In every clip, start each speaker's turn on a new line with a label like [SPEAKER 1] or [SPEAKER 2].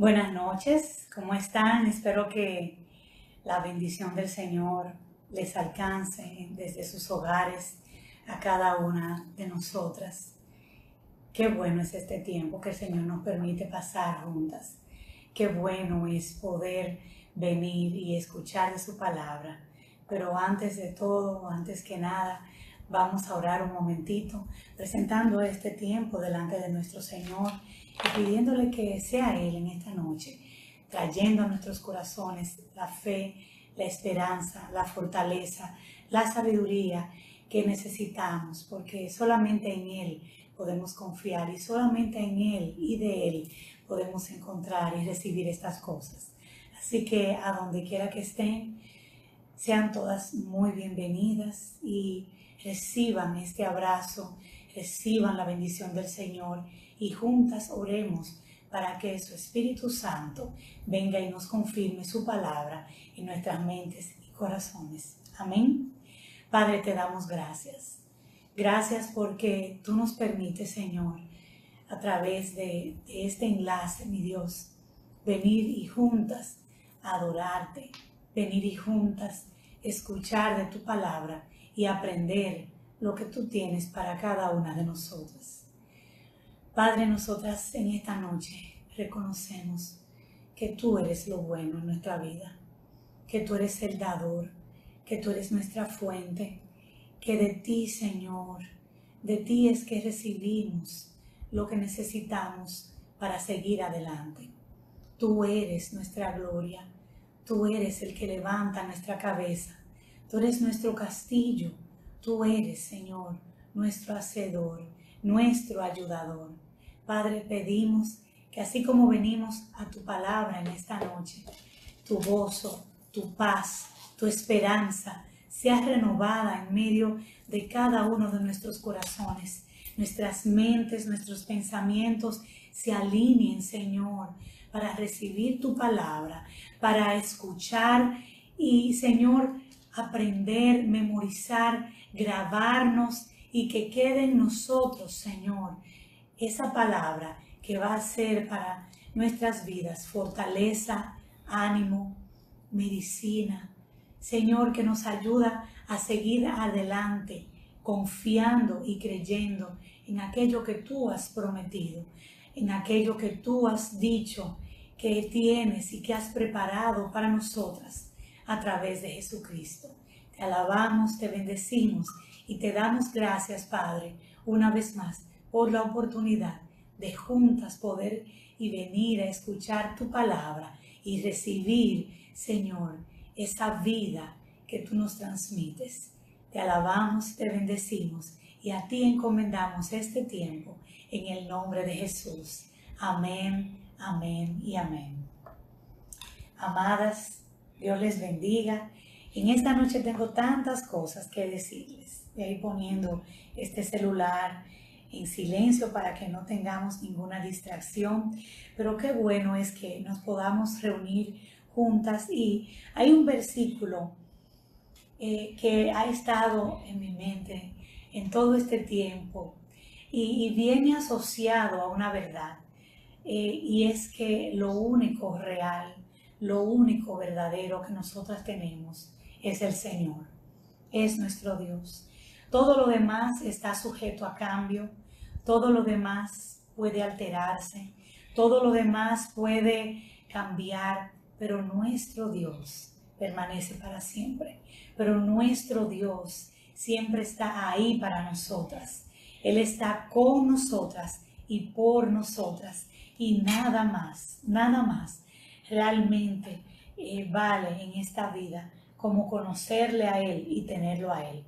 [SPEAKER 1] Buenas noches, ¿cómo están? Espero que la bendición del Señor les alcance desde sus hogares a cada una de nosotras. Qué bueno es este tiempo que el Señor nos permite pasar juntas. Qué bueno es poder venir y escuchar de su palabra. Pero antes de todo, antes que nada, vamos a orar un momentito, presentando este tiempo delante de nuestro Señor y pidiéndole que sea Él en esta noche, trayendo a nuestros corazones la fe, la esperanza, la fortaleza, la sabiduría que necesitamos, porque solamente en Él podemos confiar y solamente en Él y de Él podemos encontrar y recibir estas cosas. Así que a donde quiera que estén, sean todas muy bienvenidas y reciban este abrazo, reciban la bendición del Señor y juntas oremos para que su Espíritu Santo venga y nos confirme su palabra en nuestras mentes y corazones. Amén. Padre, te damos gracias. Gracias porque tú nos permites, Señor, a través de, este enlace, mi Dios, venir y juntas adorarte, venir y juntas escuchar de tu palabra y aprender lo que tú tienes para cada una de nosotras. Padre, nosotras en esta noche reconocemos que tú eres lo bueno en nuestra vida, que tú eres el dador, que tú eres nuestra fuente, que de ti, Señor, de ti es que recibimos lo que necesitamos para seguir adelante. Tú eres nuestra gloria, tú eres el que levanta nuestra cabeza, tú eres nuestro castillo, tú eres, Señor, nuestro hacedor, nuestro ayudador. Padre, pedimos que así como venimos a tu palabra en esta noche, tu gozo, tu paz, tu esperanza sea renovada en medio de cada uno de nuestros corazones. Nuestras mentes, nuestros pensamientos se alineen, Señor, para recibir tu palabra, para escuchar y, Señor, aprender, memorizar, grabarnos y que quede en nosotros, Señor, esa palabra que va a ser para nuestras vidas fortaleza, ánimo, medicina. Señor, que nos ayuda a seguir adelante, confiando y creyendo en aquello que tú has prometido, en aquello que tú has dicho que tienes y que has preparado para nosotras a través de Jesucristo. Te alabamos, te bendecimos y te damos gracias, Padre, una vez más por la oportunidad de juntas poder y venir a escuchar tu palabra y recibir, Señor, esa vida que tú nos transmites. Te alabamos, te bendecimos y a ti encomendamos este tiempo en el nombre de Jesús. Amén, amén y amén. Amadas, Dios les bendiga. En esta noche tengo tantas cosas que decirles. Voy a ir poniendo este celular en silencio para que no tengamos ninguna distracción. Pero qué bueno es que nos podamos reunir juntas y hay un versículo eh, que ha estado en mi mente en todo este tiempo y, viene asociado a una verdad eh, y es que lo único real, lo único verdadero que nosotras tenemos es el Señor, es nuestro Dios. Todo lo demás está sujeto a cambio, todo lo demás puede alterarse, todo lo demás puede cambiar, pero nuestro Dios permanece para siempre. Pero nuestro Dios siempre está ahí para nosotras. Él está con nosotras y por nosotras. Y nada más, nada más realmente eh, vale en esta vida como conocerle a Él y tenerlo a Él.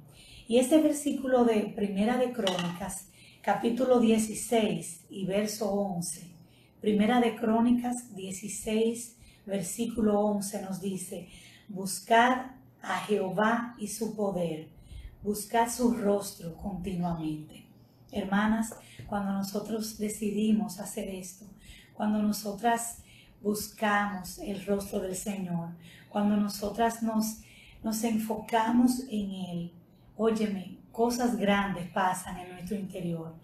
[SPEAKER 1] Y este versículo de Primera de Crónicas capítulo 16 y verso 11. Primera de Crónicas 16, versículo 11 nos dice, buscad a Jehová y su poder, buscad su rostro continuamente. Hermanas, cuando nosotros decidimos hacer esto, cuando nosotras buscamos el rostro del Señor, cuando nosotras nos, nos enfocamos en Él, óyeme, cosas grandes pasan en nuestro interior.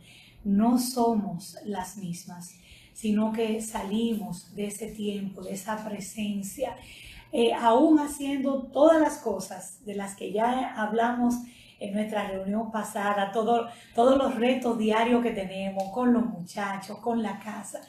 [SPEAKER 1] No somos las mismas. sino que salimos de ese tiempo, de esa presencia, eh, aún haciendo todas las cosas de las que ya hablamos en nuestra reunión pasada, todo, todos los retos diarios que tenemos con los muchachos, con la casa.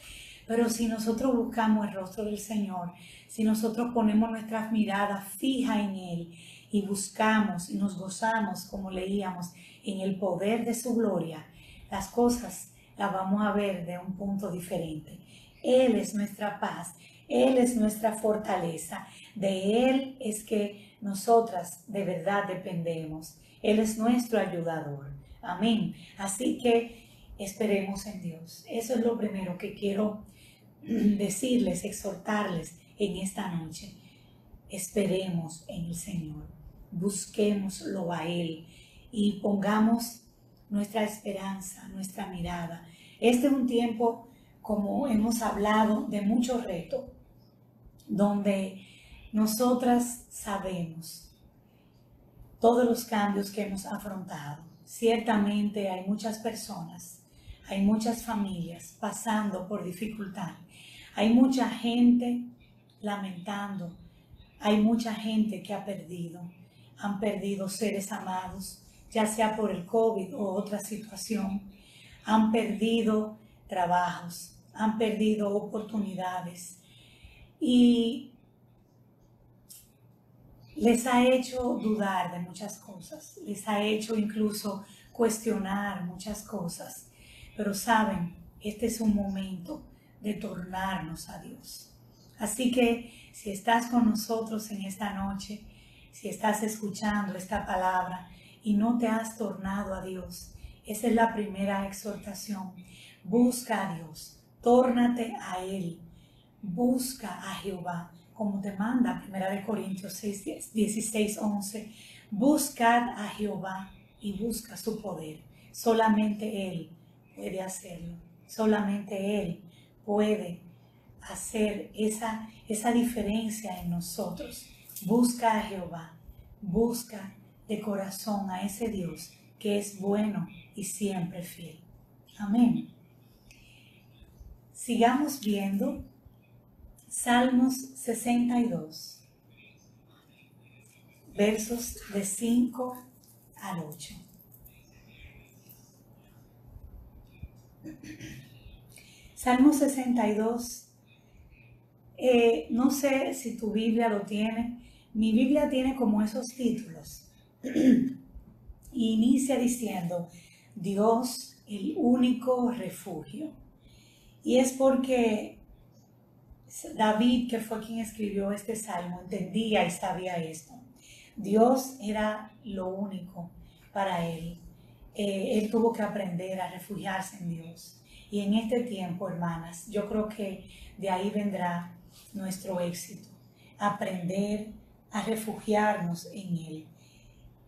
[SPEAKER 1] Pero si nosotros buscamos el rostro del Señor, si nosotros ponemos nuestras miradas fijas en Él y buscamos y nos gozamos, como leíamos, en el poder de su gloria, las cosas las vamos a ver de un punto diferente. Él es nuestra paz, Él es nuestra fortaleza, de Él es que nosotras de verdad dependemos. Él es nuestro ayudador. Amén. Así que esperemos en Dios. Eso es lo primero que quiero decirles, exhortarles en esta noche. Esperemos en el Señor. Busquémoslo a Él y pongamos nuestra esperanza, nuestra mirada. Este es un tiempo, como hemos hablado, de mucho reto, donde nosotras sabemos todos los cambios que hemos afrontado. Ciertamente hay muchas personas, hay muchas familias pasando por dificultad. Hay mucha gente lamentando. Hay mucha gente que ha perdido. Han perdido seres amados, ya sea por el COVID o otra situación. Han perdido trabajos, han perdido oportunidades. Y les ha hecho dudar de muchas cosas, les ha hecho incluso cuestionar muchas cosas. Pero saben, este es un momento de tornarnos a Dios. Así que si estás con nosotros en esta noche, si estás escuchando esta palabra y no te has tornado a Dios, esa es la primera exhortación. Busca a Dios, tórnate a Él, busca a Jehová como te manda 1 Corintios 6, 16, 11, buscad a Jehová y busca su poder. Solamente Él puede hacerlo. Solamente Él puede hacer esa, esa diferencia en nosotros. Busca a Jehová. Busca de corazón a ese Dios que es bueno y siempre fiel. Amén. Sigamos viendo Salmos 62, versos de 5 al 8. Salmo 62, eh, no sé si tu Biblia lo tiene, mi Biblia tiene como esos títulos. inicia diciendo, Dios, el único refugio. Y es porque David, que fue quien escribió este salmo, entendía y sabía esto. Dios era lo único para él. Eh, él tuvo que aprender a refugiarse en Dios. Y en este tiempo, hermanas, yo creo que de ahí vendrá nuestro éxito. Aprender a refugiarnos en Él.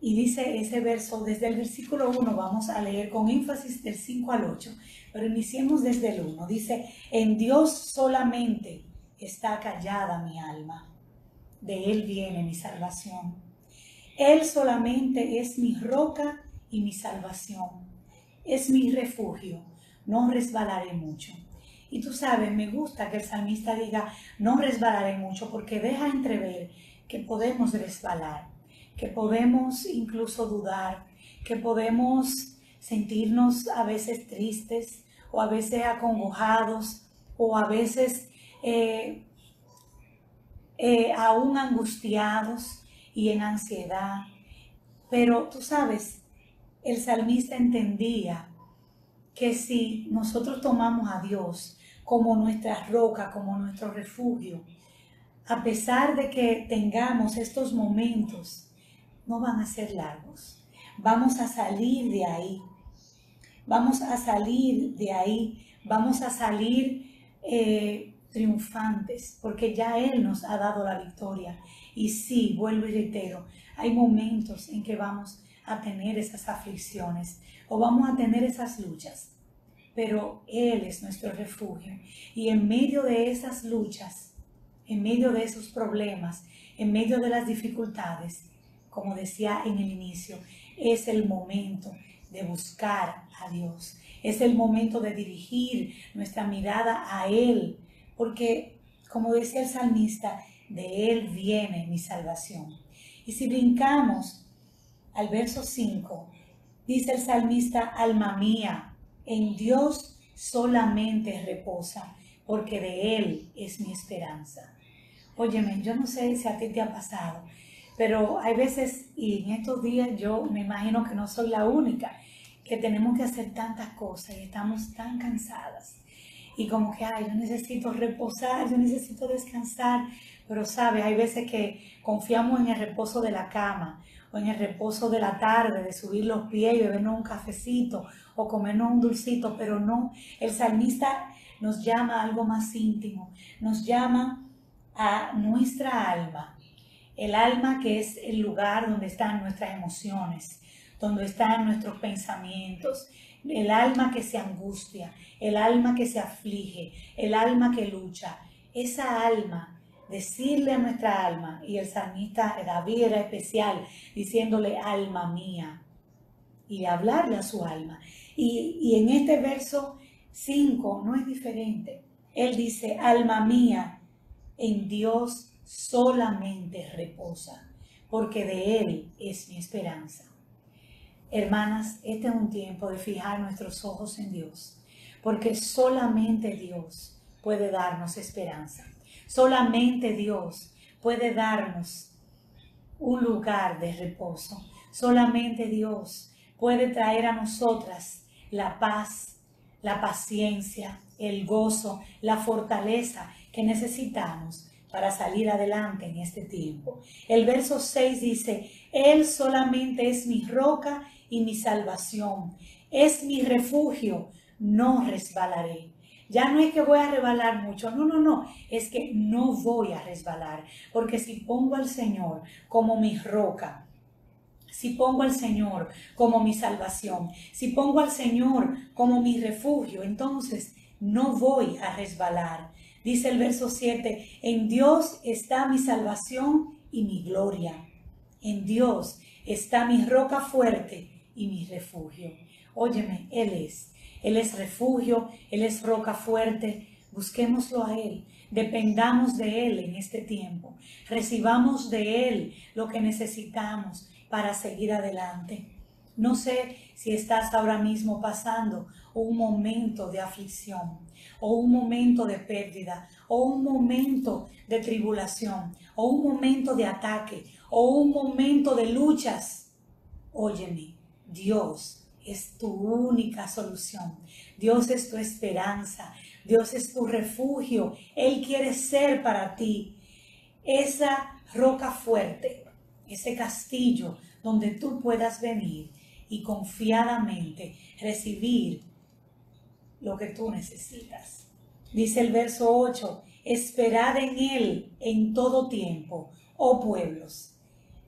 [SPEAKER 1] Y dice ese verso, desde el versículo 1 vamos a leer con énfasis del 5 al 8, pero iniciemos desde el 1. Dice, en Dios solamente está callada mi alma. De Él viene mi salvación. Él solamente es mi roca y mi salvación. Es mi refugio. No resbalaré mucho. Y tú sabes, me gusta que el salmista diga, no resbalaré mucho, porque deja entrever que podemos resbalar, que podemos incluso dudar, que podemos sentirnos a veces tristes o a veces acongojados o a veces eh, eh, aún angustiados y en ansiedad. Pero tú sabes, el salmista entendía que si nosotros tomamos a Dios como nuestra roca, como nuestro refugio, a pesar de que tengamos estos momentos, no van a ser largos. Vamos a salir de ahí. Vamos a salir de ahí. Vamos a salir eh, triunfantes, porque ya Él nos ha dado la victoria. Y sí, vuelvo y reitero, hay momentos en que vamos a tener esas aflicciones o vamos a tener esas luchas, pero Él es nuestro refugio. Y en medio de esas luchas, en medio de esos problemas, en medio de las dificultades, como decía en el inicio, es el momento de buscar a Dios. Es el momento de dirigir nuestra mirada a Él, porque, como decía el salmista, de Él viene mi salvación. Y si brincamos al verso 5, dice el salmista, alma mía, en Dios solamente reposa, porque de Él es mi esperanza. Óyeme, yo no sé si a ti te ha pasado, pero hay veces, y en estos días yo me imagino que no soy la única, que tenemos que hacer tantas cosas y estamos tan cansadas. Y como que, ay, yo necesito reposar, yo necesito descansar. Pero, ¿sabes? Hay veces que confiamos en el reposo de la cama o en el reposo de la tarde, de subir los pies y bebernos un cafecito o comernos un dulcito, pero no. El salmista nos llama a algo más íntimo, nos llama a nuestra alma. El alma que es el lugar donde están nuestras emociones, donde están nuestros pensamientos, el alma que se angustia, el alma que se aflige, el alma que lucha. Esa alma, decirle a nuestra alma, y el salmista David era especial, diciéndole alma mía, y hablarle a su alma. Y, y en este verso 5 no es diferente. Él dice, alma mía, en Dios solamente reposa, porque de Él es mi esperanza. Hermanas, este es un tiempo de fijar nuestros ojos en Dios, porque solamente Dios puede darnos esperanza. Solamente Dios puede darnos un lugar de reposo. Solamente Dios puede traer a nosotras la paz, la paciencia, el gozo, la fortaleza que necesitamos para salir adelante en este tiempo. El verso 6 dice, Él solamente es mi roca y mi salvación. Es mi refugio, no resbalaré. Ya no es que voy a resbalar mucho, no, no, no, es que no voy a resbalar, porque si pongo al Señor como mi roca, si pongo al Señor como mi salvación, si pongo al Señor como mi refugio, entonces no voy a resbalar. Dice el verso 7, en Dios está mi salvación y mi gloria. En Dios está mi roca fuerte y mi refugio. Óyeme, Él es. Él es refugio, Él es roca fuerte. Busquémoslo a Él. Dependamos de Él en este tiempo. Recibamos de Él lo que necesitamos para seguir adelante. No sé si estás ahora mismo pasando un momento de aflicción o un momento de pérdida o un momento de tribulación o un momento de ataque o un momento de luchas. Óyeme, Dios es tu única solución. Dios es tu esperanza. Dios es tu refugio. Él quiere ser para ti esa roca fuerte, ese castillo donde tú puedas venir y confiadamente recibir lo que tú necesitas. Dice el verso 8, esperad en Él en todo tiempo, oh pueblos,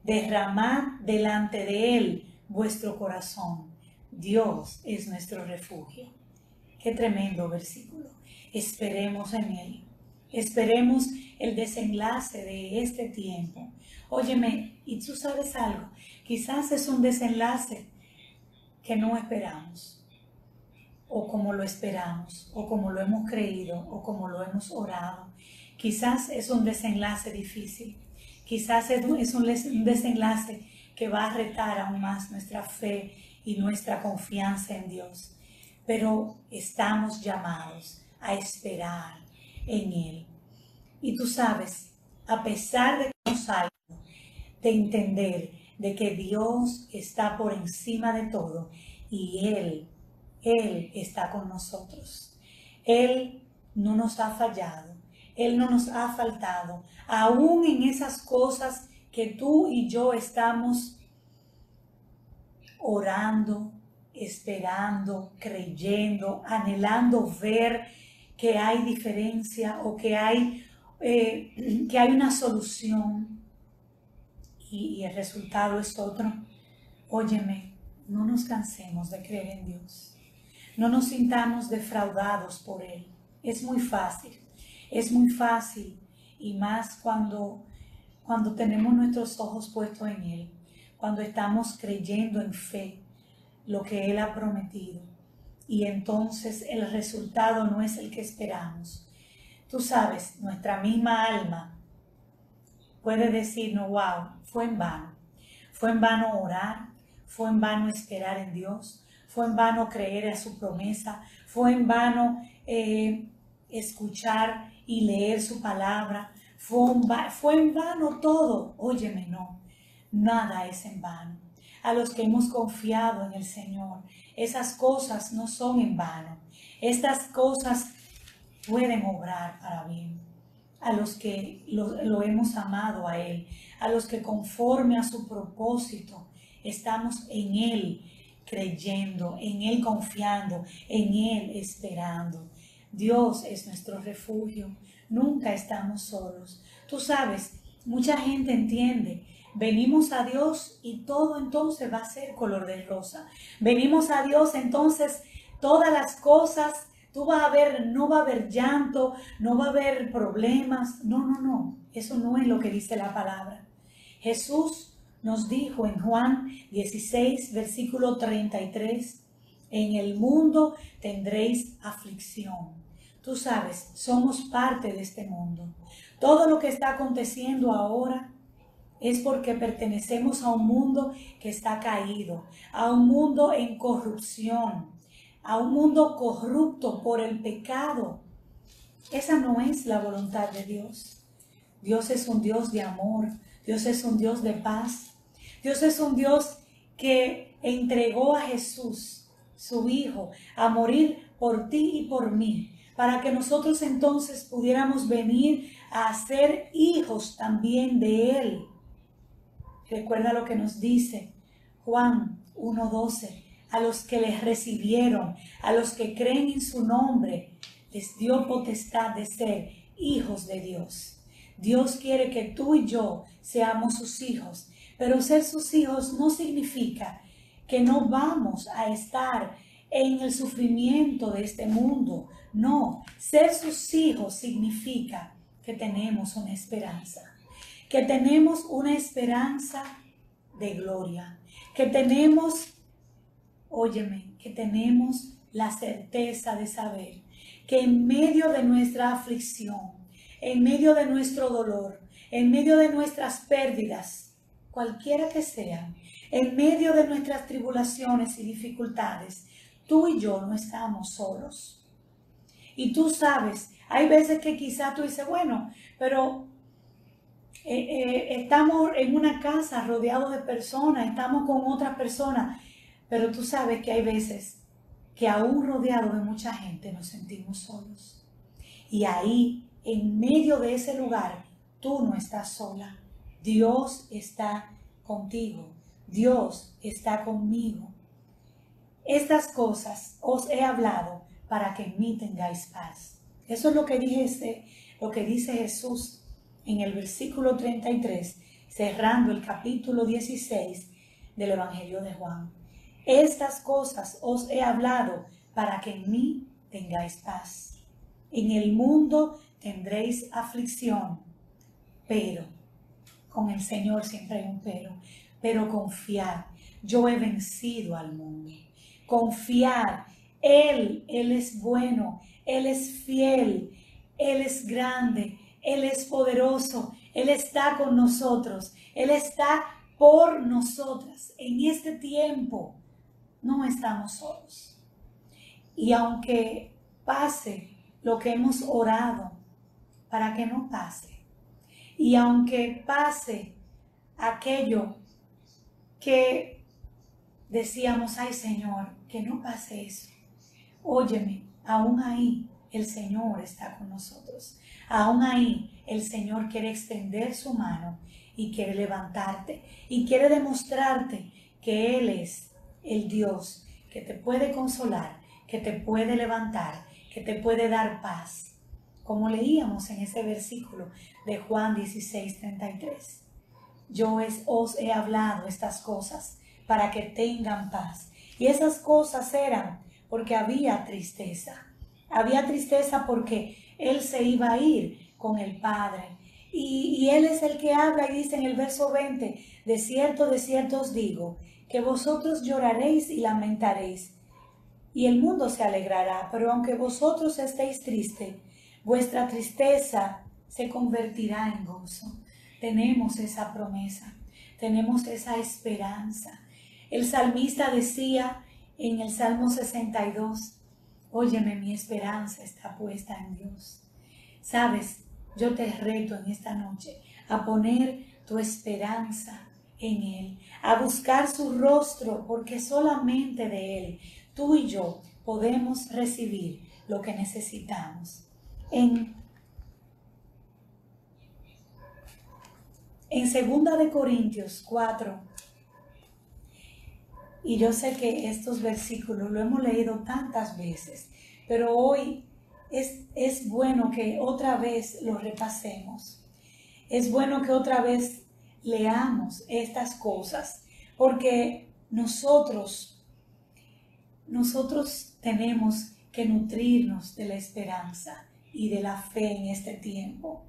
[SPEAKER 1] derramad delante de Él vuestro corazón. Dios es nuestro refugio. Qué tremendo versículo. Esperemos en Él. Esperemos el desenlace de este tiempo. Óyeme, y tú sabes algo, quizás es un desenlace que no esperamos, o como lo esperamos, o como lo hemos creído, o como lo hemos orado. Quizás es un desenlace difícil, quizás es un desenlace que va a retar aún más nuestra fe y nuestra confianza en Dios. Pero estamos llamados a esperar en Él. Y tú sabes, a pesar de que nos salga, de entender de que Dios está por encima de todo y Él, Él está con nosotros. Él no nos ha fallado, Él no nos ha faltado, aún en esas cosas que tú y yo estamos orando, esperando, creyendo, anhelando ver que hay diferencia o que hay, eh, que hay una solución y, el resultado es otro. Óyeme, no nos cansemos de creer en Dios. No nos sintamos defraudados por Él. Es muy fácil, es muy fácil y más cuando cuando tenemos nuestros ojos puestos en Él, cuando estamos creyendo en fe lo que Él ha prometido. y entonces el resultado no es el que esperamos. Tú sabes, nuestra misma alma puede decirnos, wow, fue en vano. Fue en vano orar, fue en vano esperar en Dios, fue en vano creer a su promesa, fue en vano eh, escuchar y leer su palabra, fue en, fue en vano todo. Óyeme, no, nada es en vano. A los que hemos confiado en el Señor, esas cosas no son en vano. Estas cosas pueden obrar para bien. A los que lo, hemos amado a Él, a los que conforme a su propósito estamos en Él creyendo, en Él confiando, en Él esperando. Dios es nuestro refugio, nunca estamos solos. Tú sabes, mucha gente entiende Venimos a Dios y todo entonces va a ser color de rosa. Venimos a Dios entonces todas las cosas, tú vas a ver, no va a haber llanto, no va a haber problemas. No, no, no. Eso no es lo que dice la palabra. Jesús nos dijo en Juan 16, versículo 33, en el mundo tendréis aflicción. Tú sabes, somos parte de este mundo. Todo lo que está aconteciendo ahora es porque pertenecemos a un mundo que está caído, a un mundo en corrupción, a un mundo corrupto por el pecado. Esa no es la voluntad de Dios. Dios es un Dios de amor, Dios es un Dios de paz, Dios es un Dios que entregó a Jesús, su Hijo, a morir por ti y por mí, para que nosotros entonces pudiéramos venir a ser hijos también de Él. Recuerda lo que nos dice Juan 1.12. A los que les recibieron, a los que creen en su nombre, les dio potestad de ser hijos de Dios. Dios quiere que tú y yo seamos sus hijos, pero ser sus hijos no significa que no vamos a estar en el sufrimiento de este mundo. No, ser sus hijos significa que tenemos una esperanza que tenemos una esperanza de gloria, que tenemos, óyeme, que tenemos la certeza de saber que en medio de nuestra aflicción, en medio de nuestro dolor, en medio de nuestras pérdidas, cualquiera que sean, en medio de nuestras tribulaciones y dificultades, tú y yo no estamos solos. Y tú sabes, hay veces que quizá tú dices, bueno, pero eh, eh, estamos en una casa rodeados de personas, estamos con otras personas, pero tú sabes que hay veces que aún rodeados de mucha gente nos sentimos solos. Y ahí, en medio de ese lugar, tú no estás sola. Dios está contigo. Dios está conmigo. Estas cosas os he hablado para que en mí tengáis paz. Eso es lo que dice, lo que dice Jesús en el versículo 33, cerrando el capítulo 16 del Evangelio de Juan. Estas cosas os he hablado para que en mí tengáis paz. En el mundo tendréis aflicción, pero con el Señor siempre hay un pero, pero confiar, yo he vencido al mundo. Confiar, Él, Él es bueno, Él es fiel, Él es grande, él es poderoso, Él está con nosotros, Él está por nosotras. En este tiempo no estamos solos. Y aunque pase lo que hemos orado para que no pase, y aunque pase aquello que decíamos, ay Señor, que no pase eso, óyeme, aún ahí el Señor está con nosotros. Aún ahí el Señor quiere extender su mano y quiere levantarte y quiere demostrarte que Él es el Dios que te puede consolar, que te puede levantar, que te puede dar paz. Como leíamos en ese versículo de Juan 16, 33. Yo os he hablado estas cosas para que tengan paz. Y esas cosas eran porque había tristeza. Había tristeza porque él se iba a ir con el Padre. Y, Él es el que habla y dice en el verso 20, de cierto, de cierto os digo, que vosotros lloraréis y lamentaréis, y el mundo se alegrará, pero aunque vosotros estéis tristes, vuestra tristeza se convertirá en gozo. Tenemos esa promesa, tenemos esa esperanza. El salmista decía en el Salmo 62, Óyeme, mi esperanza está puesta en Dios. Sabes, yo te reto en esta noche a poner tu esperanza en Él, a buscar su rostro, porque solamente de Él tú y yo podemos recibir lo que necesitamos. En, en segunda de Corintios 4, y yo sé que estos versículos lo hemos leído tantas veces, pero hoy es, es bueno que otra vez lo repasemos. Es bueno que otra vez leamos estas cosas, porque nosotros, nosotros tenemos que nutrirnos de la esperanza y de la fe en este tiempo.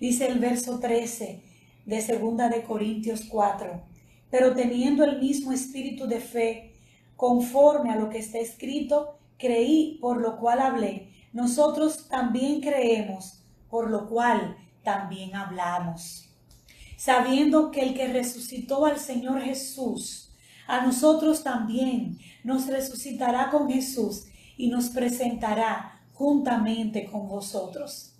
[SPEAKER 1] Dice el verso 13 de segunda de Corintios 4, pero teniendo el mismo espíritu de fe, conforme a lo que está escrito, creí, por lo cual hablé. Nosotros también creemos, por lo cual también hablamos sabiendo que el que resucitó al Señor Jesús, a nosotros también nos resucitará con Jesús y nos presentará juntamente con vosotros.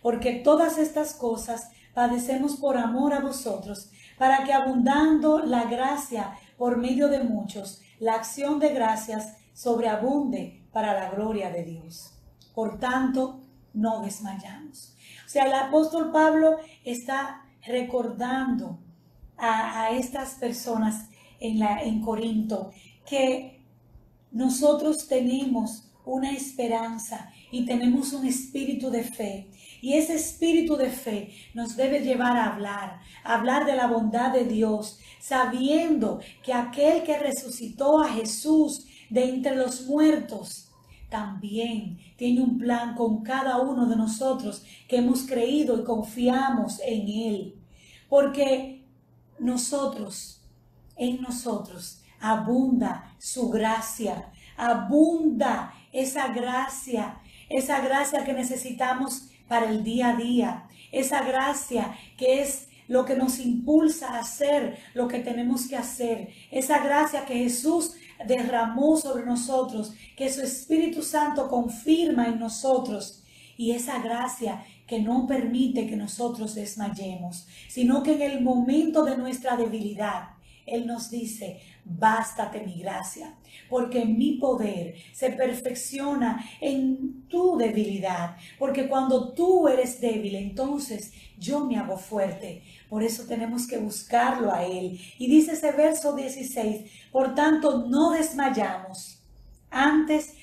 [SPEAKER 1] Porque todas estas cosas padecemos por amor a vosotros, para que abundando la gracia por medio de muchos, la acción de gracias sobreabunde para la gloria de Dios. Por tanto, no desmayamos. O sea, el apóstol Pablo está recordando a, estas personas en, la, en Corinto que nosotros tenemos una esperanza y tenemos un espíritu de fe. Y ese espíritu de fe nos debe llevar a hablar, a hablar de la bondad de Dios, sabiendo que aquel que resucitó a Jesús de entre los muertos, también tiene un plan con cada uno de nosotros que hemos creído y confiamos en Él. Porque nosotros, en nosotros, abunda su gracia, abunda esa gracia, esa gracia que necesitamos para el día a día, esa gracia que es lo que nos impulsa a hacer lo que tenemos que hacer, esa gracia que Jesús derramó sobre nosotros, que su Espíritu Santo confirma en nosotros. Y esa gracia que no permite que nosotros desmayemos, sino que en el momento de nuestra debilidad, Él nos dice, bástate mi gracia, porque mi poder se perfecciona en tu debilidad, porque cuando tú eres débil, entonces yo me hago fuerte. Por eso tenemos que buscarlo a Él. Y dice ese verso 16, por tanto no desmayamos. Antes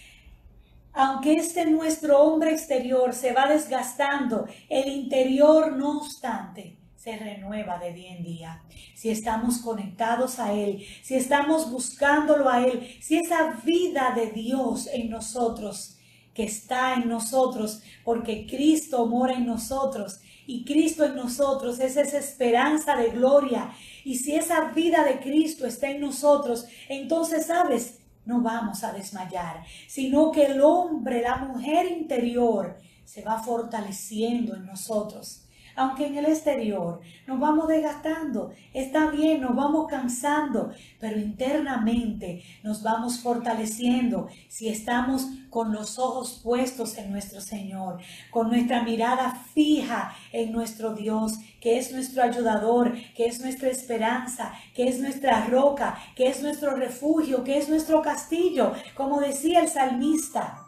[SPEAKER 1] aunque este nuestro hombre exterior se va desgastando, el interior no obstante se renueva de día en día. Si estamos conectados a Él, si estamos buscándolo a Él, si esa vida de Dios en nosotros, que está en nosotros, porque Cristo mora en nosotros y Cristo en nosotros es esa esperanza de gloria. Y si esa vida de Cristo está en nosotros, entonces, ¿sabes? no vamos a desmayar, sino que el hombre, la mujer interior, se va fortaleciendo en nosotros. Aunque en el exterior nos vamos desgastando, está bien, nos vamos cansando, pero internamente nos vamos fortaleciendo si estamos con los ojos puestos en nuestro Señor, con nuestra mirada fija en nuestro Dios, que es nuestro ayudador, que es nuestra esperanza, que es nuestra roca, que es nuestro refugio, que es nuestro castillo, como decía el salmista.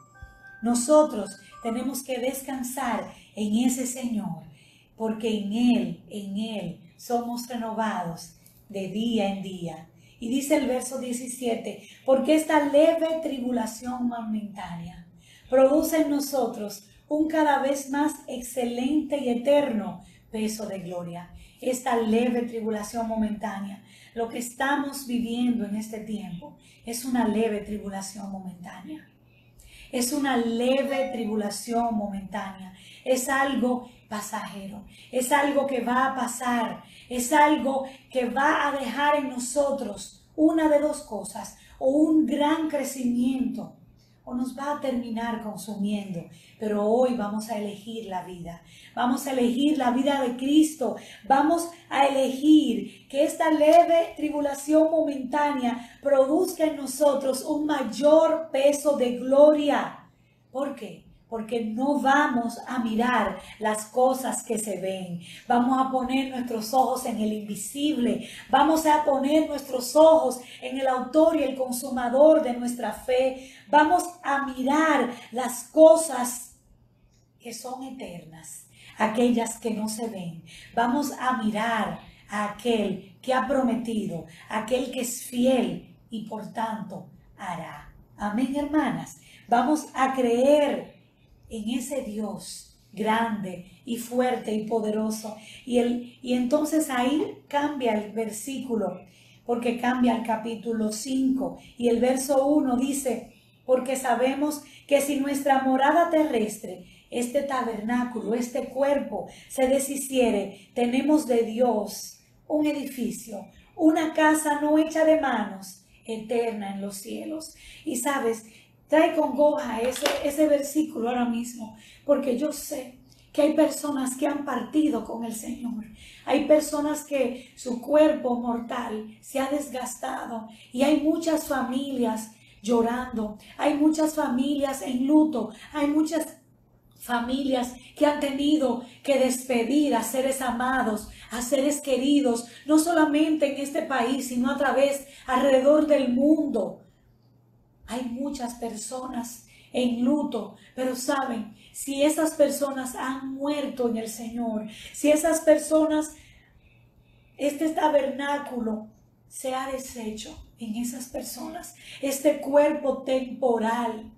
[SPEAKER 1] Nosotros tenemos que descansar en ese Señor porque en Él, en Él somos renovados de día en día. Y dice el verso 17, porque esta leve tribulación momentánea produce en nosotros un cada vez más excelente y eterno peso de gloria. Esta leve tribulación momentánea, lo que estamos viviendo en este tiempo, es una leve tribulación momentánea. Es una leve tribulación momentánea. Es algo Es algo que va a pasar. Es algo que va a dejar en nosotros una de dos cosas. o un gran crecimiento o nos va a terminar consumiendo. Pero hoy vamos a elegir la vida. Vamos a elegir la vida de Cristo. Vamos a elegir que esta leve tribulación momentánea produzca en nosotros un mayor peso de gloria. ¿Por qué? Porque no vamos a mirar las cosas que se ven. Vamos a poner nuestros ojos en el invisible. Vamos a poner nuestros ojos en el autor y el consumador de nuestra fe. Vamos a mirar las cosas que son eternas, aquellas que no se ven. Vamos a mirar a aquel que ha prometido, aquel que es fiel y por tanto hará. Amén, hermanas. Vamos a creer en ese Dios grande y fuerte y poderoso. Y, el, y entonces ahí cambia el versículo, porque cambia el capítulo 5 y el verso 1 dice, porque sabemos que si nuestra morada terrestre, este tabernáculo, este cuerpo se deshiciere, tenemos de Dios un edificio, una casa no hecha de manos, eterna en los cielos. Y sabes, Trae congoja ese, ese versículo ahora mismo, porque yo sé que hay personas que han partido con el Señor. Hay personas que su cuerpo mortal se ha desgastado y hay muchas familias llorando, hay muchas familias en luto, hay muchas familias que han tenido que despedir a seres amados, a seres queridos, no solamente en este país, sino a través alrededor del mundo. Hay muchas personas en luto, pero saben, si esas personas han muerto en el Señor, si esas personas, este tabernáculo se ha deshecho en esas personas, este cuerpo temporal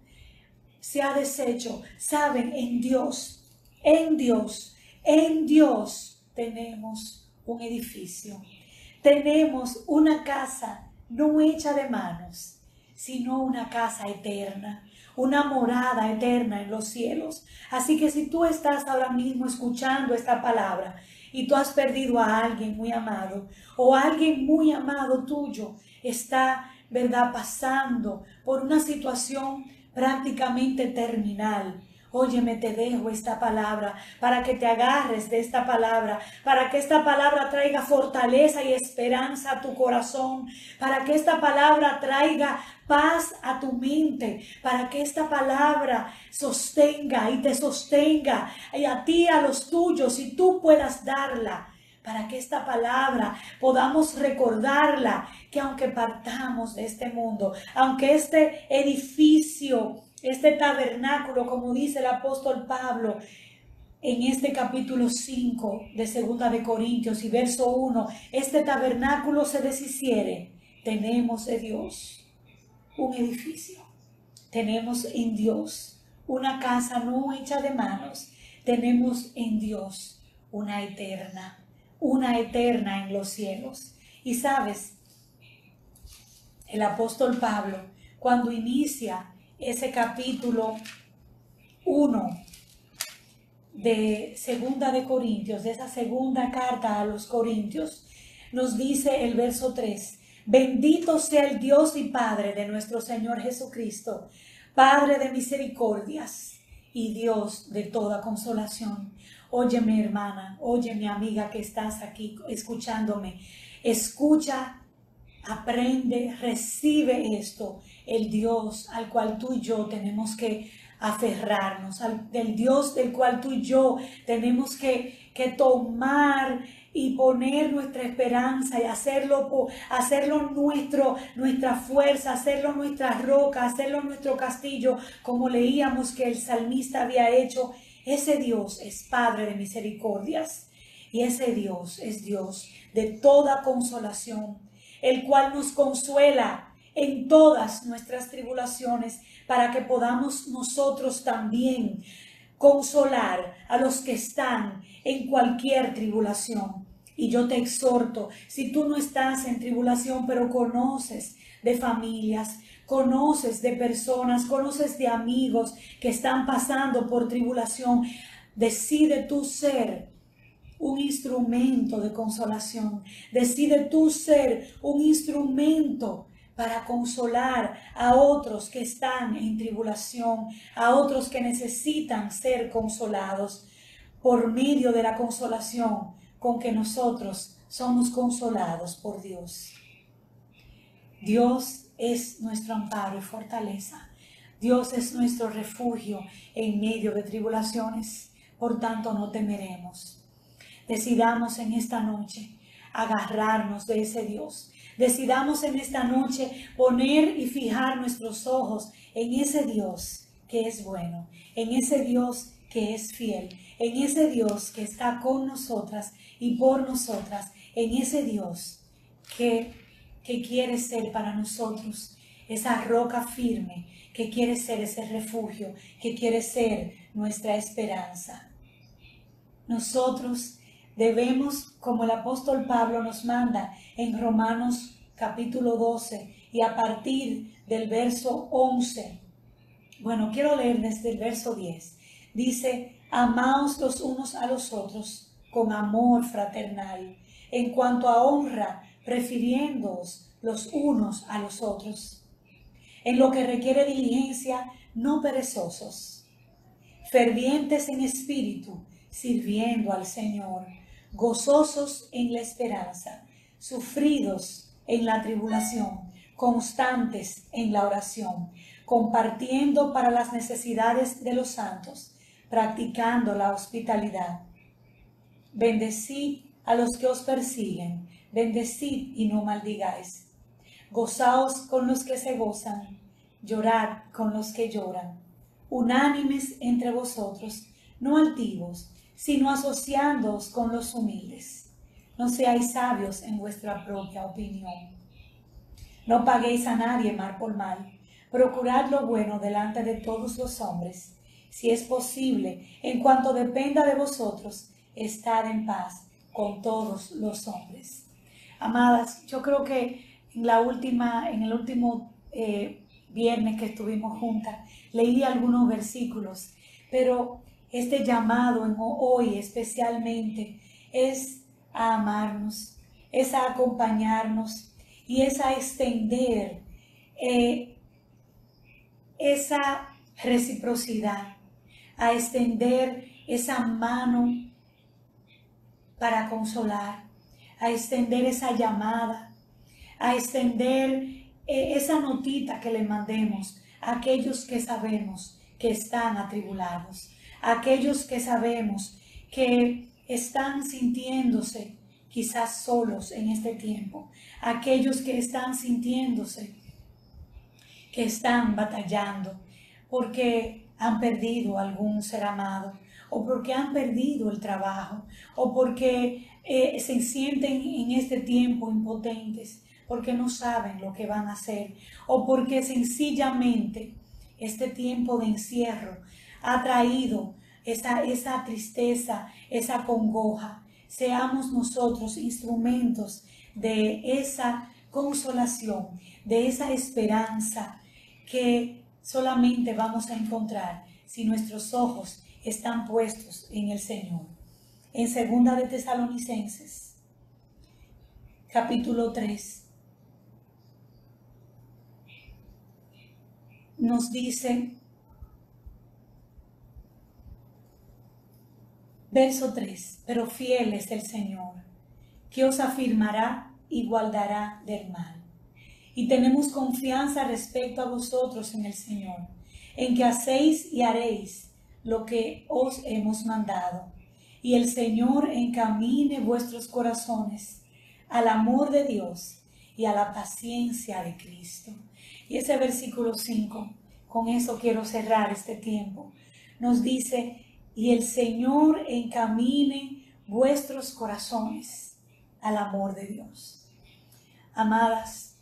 [SPEAKER 1] se ha deshecho, saben, en Dios, en Dios, en Dios tenemos un edificio, tenemos una casa no hecha de manos, sino una casa eterna, una morada eterna en los cielos. Así que si tú estás ahora mismo escuchando esta palabra y tú has perdido a alguien muy amado o alguien muy amado tuyo está, ¿verdad?, pasando por una situación prácticamente terminal Óyeme, te dejo esta palabra para que te agarres de esta palabra, para que esta palabra traiga fortaleza y esperanza a tu corazón, para que esta palabra traiga paz a tu mente, para que esta palabra sostenga y te sostenga y a ti, a los tuyos, y tú puedas darla para que esta palabra podamos recordarla, que aunque partamos de este mundo, aunque este edificio este tabernáculo, como dice el apóstol Pablo en este capítulo 5 de Segunda de Corintios y verso 1, este tabernáculo se deshiciere, tenemos en Dios un edificio, tenemos en Dios una casa no hecha de manos, tenemos en Dios una eterna, una eterna en los cielos. Y sabes, el apóstol Pablo, cuando inicia ese capítulo 1 de Segunda de Corintios, de esa segunda carta a los Corintios, nos dice el verso 3, bendito sea el Dios y Padre de nuestro Señor Jesucristo, Padre de misericordias y Dios de toda consolación. Óyeme hermana, oye mi amiga que estás aquí escuchándome, escucha, aprende, recibe esto el Dios al cual tú y yo tenemos que aferrarnos, al, del Dios del cual tú y yo tenemos que, que tomar y poner nuestra esperanza y hacerlo, hacerlo nuestro, nuestra fuerza, hacerlo nuestra roca, hacerlo nuestro castillo, como leíamos que el salmista había hecho. Ese Dios es Padre de misericordias y ese Dios es Dios de toda consolación, el cual nos consuela en todas nuestras tribulaciones para que podamos nosotros también consolar a los que están en cualquier tribulación. Y yo te exhorto, si tú no estás en tribulación, pero conoces de familias, conoces de personas, conoces de amigos que están pasando por tribulación, decide tú ser un instrumento de consolación, decide tú ser un instrumento para consolar a otros que están en tribulación, a otros que necesitan ser consolados. Por medio de la consolación con que nosotros somos consolados por Dios. Dios es nuestro amparo y fortaleza. Dios es nuestro refugio en medio de tribulaciones. Por tanto, no temeremos. Decidamos en esta noche agarrarnos de ese Dios. Decidamos en esta noche poner y fijar nuestros ojos en ese Dios que es bueno, en ese Dios que es fiel, en ese Dios que está con nosotras y por nosotras, en ese Dios que, que quiere ser para nosotros esa roca firme, que quiere ser ese refugio, que quiere ser nuestra esperanza. Nosotros debemos, como el apóstol Pablo nos manda en Romanos capítulo 12 y a partir del verso 11, bueno, quiero leer desde el verso 10. Dice, amaos los unos a los otros con amor fraternal, en cuanto a honra, prefiriéndoos los unos a los otros. En lo que requiere diligencia, no perezosos, fervientes en espíritu, sirviendo al Señor gozosos en la esperanza, sufridos en la tribulación, constantes en la oración, compartiendo para las necesidades de los santos, practicando la hospitalidad. Bendecid a los que os persiguen, bendecid y no maldigáis. Gozaos con los que se gozan, llorad con los que lloran. Unánimes entre vosotros, no altivos, sino asociándoos con los humildes. No seáis sabios en vuestra propia opinión. No paguéis a nadie mal por mal. Procurad lo bueno delante de todos los hombres. Si es posible, en cuanto dependa de vosotros, estad en paz con todos los hombres. Amadas, yo creo que en la última, en el último eh, viernes que estuvimos juntas, leí algunos versículos, pero este llamado hoy especialmente es a amarnos, es a acompañarnos y es a extender eh, esa reciprocidad, a extender esa mano para consolar, a extender esa llamada, a extender eh, esa notita que le mandemos a aquellos que sabemos que están atribulados aquellos que sabemos que están sintiéndose quizás solos en este tiempo, aquellos que están sintiéndose que están batallando porque han perdido algún ser amado o porque han perdido el trabajo o porque eh, se sienten en este tiempo impotentes porque no saben lo que van a hacer o porque sencillamente este tiempo de encierro ha traído esa, esa tristeza, esa congoja. Seamos nosotros instrumentos de esa consolación, de esa esperanza que solamente vamos a encontrar si nuestros ojos están puestos en el Señor. En segunda de Tesalonicenses, capítulo 3, nos dice Verso 3. Pero fiel es el Señor, que os afirmará y guardará del mal. Y tenemos confianza respecto a vosotros en el Señor, en que hacéis y haréis lo que os hemos mandado. Y el Señor encamine vuestros corazones al amor de Dios y a la paciencia de Cristo. Y ese versículo 5, con eso quiero cerrar este tiempo, nos dice, y el Señor encamine vuestros corazones al amor de Dios. Amadas,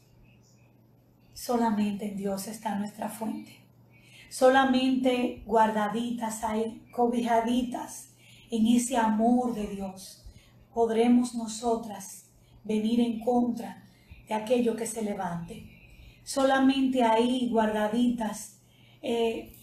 [SPEAKER 1] solamente en Dios está nuestra fuente. Solamente guardaditas, hay cobijaditas en ese amor de Dios, podremos nosotras venir en contra de aquello que se levante. Solamente ahí guardaditas, eh,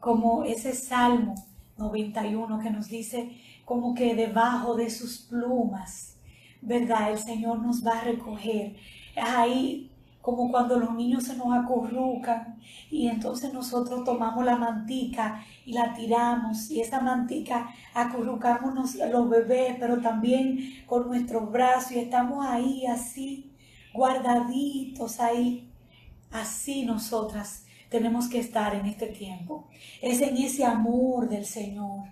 [SPEAKER 1] como ese salmo 91 que nos dice como que debajo de sus plumas, ¿verdad? El Señor nos va a recoger. Ahí como cuando los niños se nos acurrucan y entonces nosotros tomamos la mantica y la tiramos y esa mantica acurrucamos los bebés, pero también con nuestros brazos y estamos ahí así, guardaditos ahí. Así nosotras tenemos que estar en este tiempo. Es en ese amor del Señor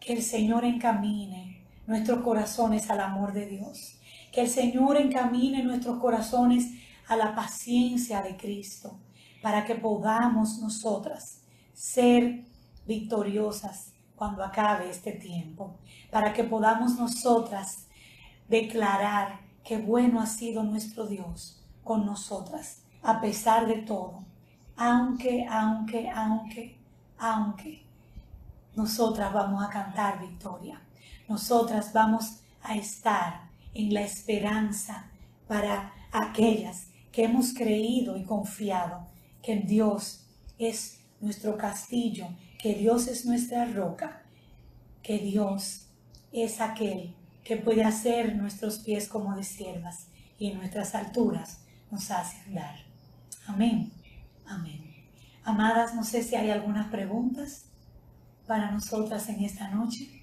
[SPEAKER 1] que el Señor encamine nuestros corazones al amor de Dios que el Señor encamine nuestros corazones a la paciencia de Cristo, para que podamos nosotras ser victoriosas cuando acabe este tiempo, para que podamos nosotras declarar que bueno ha sido nuestro Dios con nosotras, a pesar de todo, aunque, aunque, aunque, aunque, nosotras vamos a cantar victoria, nosotras vamos a estar en la esperanza para aquellas que hemos creído y confiado que Dios es nuestro castillo, que Dios es nuestra roca, que Dios es aquel que puede hacer nuestros pies como de siervas y en nuestras alturas nos hace andar. Amén. Amén. Amadas, no sé si hay algunas preguntas para nosotras en esta noche.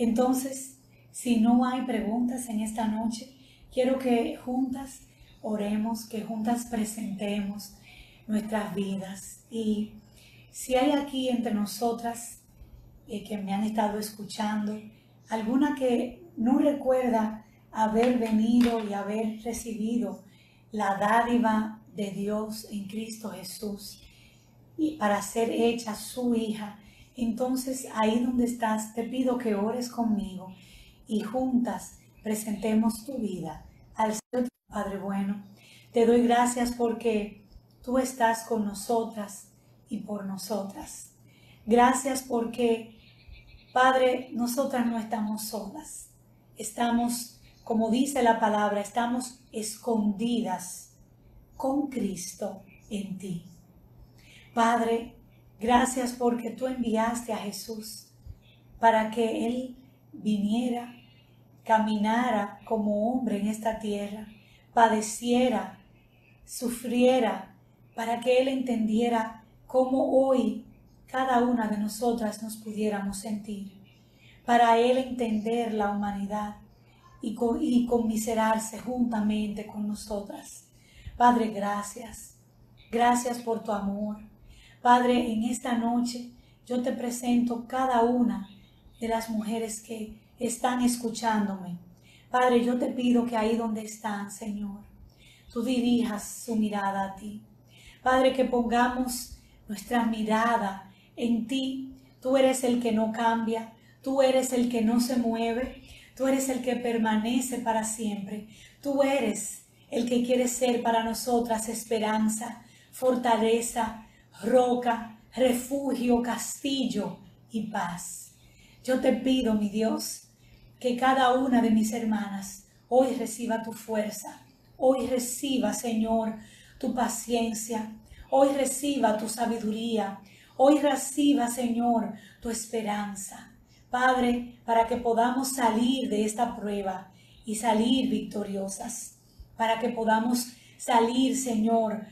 [SPEAKER 1] Entonces, si no hay preguntas en esta noche, quiero que juntas oremos, que juntas presentemos nuestras vidas. Y si hay aquí entre nosotras eh, que me han estado escuchando, alguna que no recuerda haber venido y haber recibido la dádiva de Dios en Cristo Jesús y para ser hecha su hija, entonces ahí donde estás, te pido que ores conmigo y juntas presentemos tu vida al Señor Padre bueno. Te doy gracias porque tú estás con nosotras y por nosotras. Gracias porque, Padre, nosotras no estamos solas. Estamos, como dice la palabra, estamos escondidas con Cristo en ti. Padre, Gracias porque tú enviaste a Jesús para que Él viniera, caminara como hombre en esta tierra, padeciera, sufriera, para que Él entendiera cómo hoy cada una de nosotras nos pudiéramos sentir, para Él entender la humanidad y, y conmiserarse juntamente con nosotras. Padre, gracias. Gracias por tu amor. Padre, en esta noche yo te presento cada una de las mujeres que están escuchándome. Padre, yo te pido que ahí donde están, Señor, tú dirijas su mirada a ti. Padre, que pongamos nuestra mirada en ti. Tú eres el que no cambia, tú eres el que no se mueve, tú eres el que permanece para siempre. Tú eres el que quiere ser para nosotras esperanza, fortaleza, roca, refugio, castillo y paz. Yo te pido, mi Dios, que cada una de mis hermanas hoy reciba tu fuerza, hoy reciba, Señor, tu paciencia, hoy reciba tu sabiduría, hoy reciba, Señor, tu esperanza. Padre, para que podamos salir de esta prueba y salir victoriosas, para que podamos salir, Señor,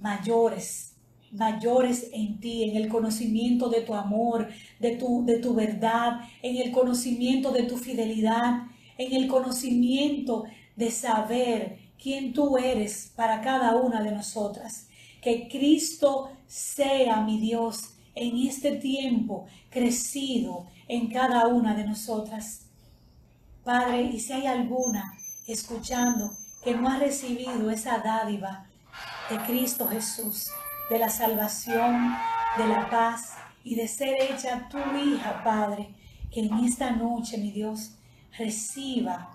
[SPEAKER 1] mayores, mayores en ti, en el conocimiento de tu amor, de tu, de tu verdad, en el conocimiento de tu fidelidad, en el conocimiento de saber quién tú eres para cada una de nosotras. Que Cristo sea mi Dios en este tiempo crecido en cada una de nosotras. Padre, y si hay alguna escuchando que no ha recibido esa dádiva de Cristo Jesús, de la salvación, de la paz y de ser hecha tu hija, Padre, que en esta noche, mi Dios, reciba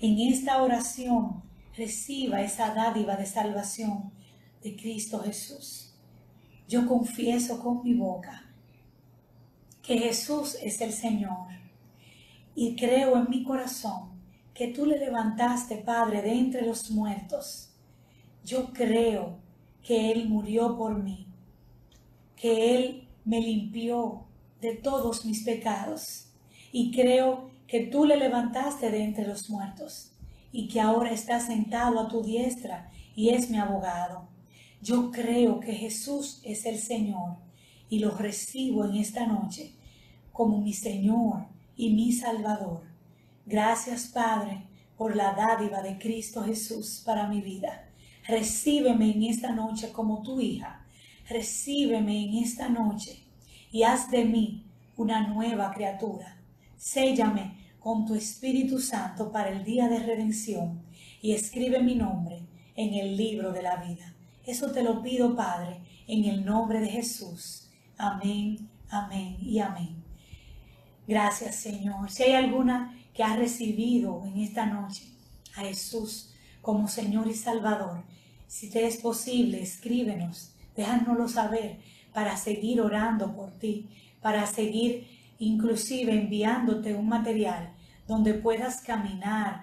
[SPEAKER 1] en esta oración, reciba esa dádiva de salvación de Cristo Jesús. Yo confieso con mi boca que Jesús es el Señor y creo en mi corazón que tú le levantaste, Padre, de entre los muertos. Yo creo que Él murió por mí, que Él me limpió de todos mis pecados y creo que tú le levantaste de entre los muertos y que ahora está sentado a tu diestra y es mi abogado. Yo creo que Jesús es el Señor y lo recibo en esta noche como mi Señor y mi Salvador. Gracias, Padre, por la dádiva de Cristo Jesús para mi vida. Recíbeme en esta noche como tu hija. Recíbeme en esta noche y haz de mí una nueva criatura. Séllame con tu Espíritu Santo para el día de redención y escribe mi nombre en el libro de la vida. Eso te lo pido, Padre, en el nombre de Jesús. Amén, amén y amén. Gracias, Señor. Si hay alguna que ha recibido en esta noche a Jesús como Señor y Salvador, si te es posible, escríbenos, déjanoslo saber para seguir orando por ti, para seguir inclusive enviándote un material donde puedas caminar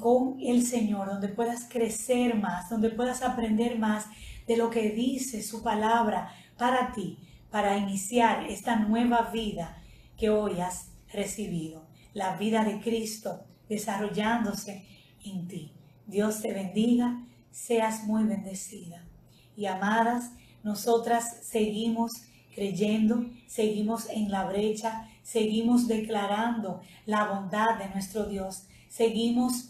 [SPEAKER 1] con el Señor, donde puedas crecer más, donde puedas aprender más de lo que dice su palabra para ti, para iniciar esta nueva vida que hoy has recibido, la vida de Cristo desarrollándose en ti. Dios te bendiga, seas muy bendecida. Y amadas, nosotras seguimos creyendo, seguimos en la brecha, seguimos declarando la bondad de nuestro Dios, seguimos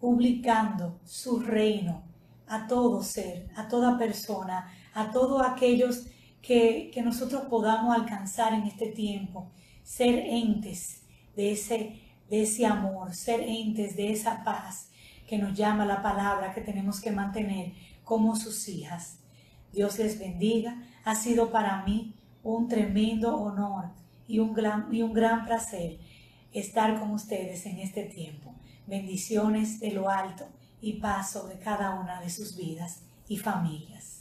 [SPEAKER 1] publicando su reino a todo ser, a toda persona, a todos aquellos que, que nosotros podamos alcanzar en este tiempo, ser entes de ese, de ese amor, ser entes de esa paz que nos llama la palabra que tenemos que mantener como sus hijas. Dios les bendiga. Ha sido para mí un tremendo honor y un gran, y un gran placer estar con ustedes en este tiempo. Bendiciones de lo alto y paz sobre cada una de sus vidas y familias.